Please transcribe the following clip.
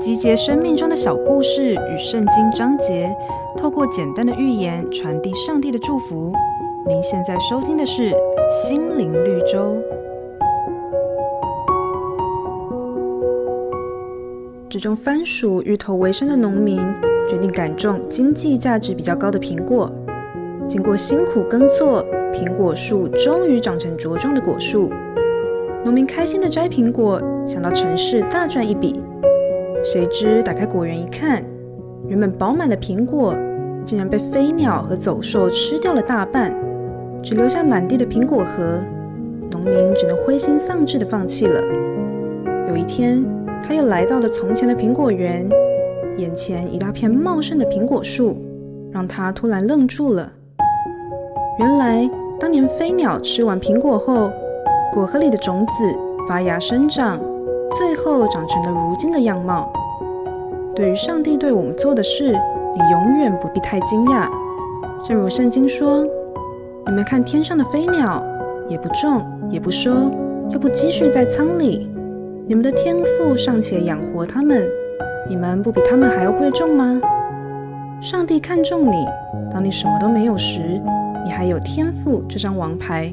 集结生命中的小故事与圣经章节，透过简单的寓言传递上帝的祝福。您现在收听的是《心灵绿洲》。只种番薯、芋头为生的农民决定改种经济价值比较高的苹果。经过辛苦耕作，苹果树终于长成茁壮的果树。农民开心的摘苹果，想到城市大赚一笔。谁知打开果园一看，原本饱满的苹果竟然被飞鸟和走兽吃掉了大半，只留下满地的苹果核。农民只能灰心丧志的放弃了。有一天，他又来到了从前的苹果园，眼前一大片茂盛的苹果树，让他突然愣住了。原来，当年飞鸟吃完苹果后，果核里的种子发芽生长，最后长成了如今的样貌。对于上帝对我们做的事，你永远不必太惊讶。正如圣经说：“你们看天上的飞鸟，也不种，也不收，又不积蓄在仓里。”你们的天赋尚且养活他们，你们不比他们还要贵重吗？上帝看重你，当你什么都没有时，你还有天赋这张王牌，